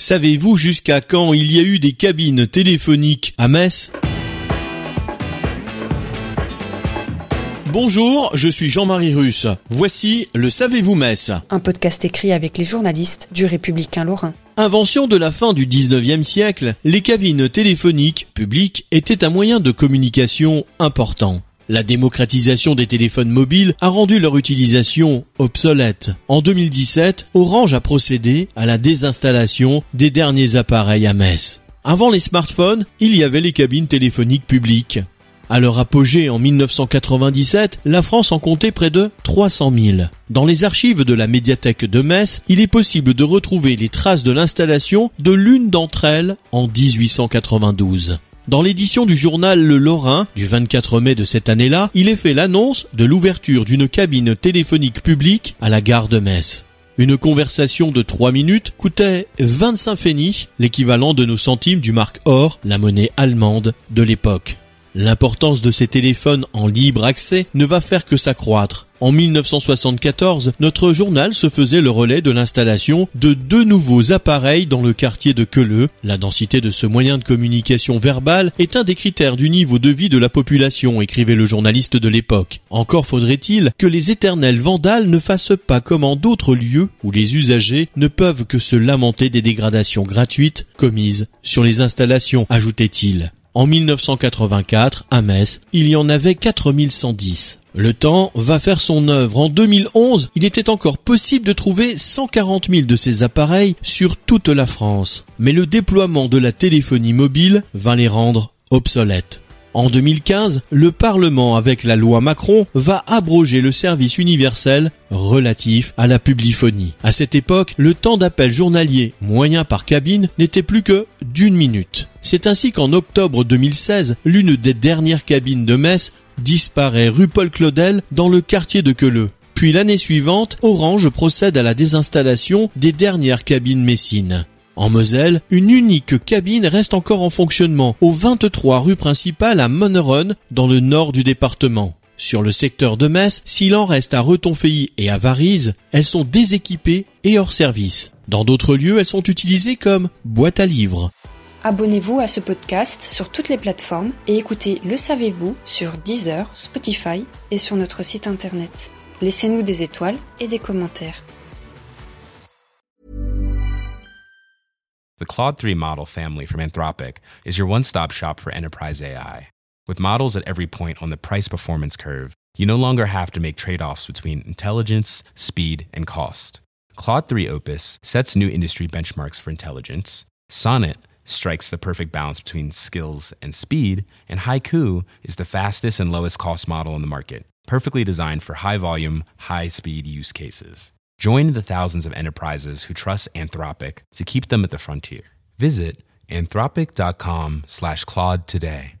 Savez-vous jusqu'à quand il y a eu des cabines téléphoniques à Metz? Bonjour, je suis Jean-Marie Russe. Voici le Savez-vous Metz Un podcast écrit avec les journalistes du Républicain Lorrain. Invention de la fin du 19e siècle, les cabines téléphoniques publiques étaient un moyen de communication important. La démocratisation des téléphones mobiles a rendu leur utilisation obsolète. En 2017, Orange a procédé à la désinstallation des derniers appareils à Metz. Avant les smartphones, il y avait les cabines téléphoniques publiques. À leur apogée en 1997, la France en comptait près de 300 000. Dans les archives de la médiathèque de Metz, il est possible de retrouver les traces de l'installation de l'une d'entre elles en 1892. Dans l'édition du journal Le Lorrain du 24 mai de cette année-là, il est fait l'annonce de l'ouverture d'une cabine téléphonique publique à la gare de Metz. Une conversation de 3 minutes coûtait 25 pfennig, l'équivalent de nos centimes du marque or, la monnaie allemande de l'époque. L'importance de ces téléphones en libre accès ne va faire que s'accroître. En 1974, notre journal se faisait le relais de l'installation de deux nouveaux appareils dans le quartier de Queuleux. La densité de ce moyen de communication verbale est un des critères du niveau de vie de la population, écrivait le journaliste de l'époque. Encore faudrait-il que les éternels vandales ne fassent pas comme en d'autres lieux où les usagers ne peuvent que se lamenter des dégradations gratuites commises sur les installations, ajoutait-il. En 1984, à Metz, il y en avait 4110. Le temps va faire son œuvre. En 2011, il était encore possible de trouver 140 000 de ces appareils sur toute la France. Mais le déploiement de la téléphonie mobile va les rendre obsolètes. En 2015, le Parlement, avec la loi Macron, va abroger le service universel relatif à la publiphonie. À cette époque, le temps d'appel journalier moyen par cabine n'était plus que d'une minute. C'est ainsi qu'en octobre 2016, l'une des dernières cabines de Metz disparaît rue Paul Claudel dans le quartier de Queuleux. Puis l'année suivante, Orange procède à la désinstallation des dernières cabines messines. En Moselle, une unique cabine reste encore en fonctionnement au 23 rue principale à Monneron dans le nord du département. Sur le secteur de Metz, s'il en reste à Retonfeilly et à Varise, elles sont déséquipées et hors service. Dans d'autres lieux, elles sont utilisées comme boîte à livres. Abonnez-vous à ce podcast sur toutes les plateformes et écoutez Le Savez-vous sur Deezer, Spotify et sur notre site internet. Laissez-nous des étoiles et des commentaires. The Claude 3 model family from Anthropic is your one stop shop for enterprise AI. With models at every point on the price performance curve, you no longer have to make trade offs between intelligence, speed, and cost. Claude 3 Opus sets new industry benchmarks for intelligence. Sonnet strikes the perfect balance between skills and speed. And Haiku is the fastest and lowest cost model in the market, perfectly designed for high volume, high speed use cases. Join the thousands of enterprises who trust Anthropic to keep them at the frontier. Visit anthropic.com slash Claude today.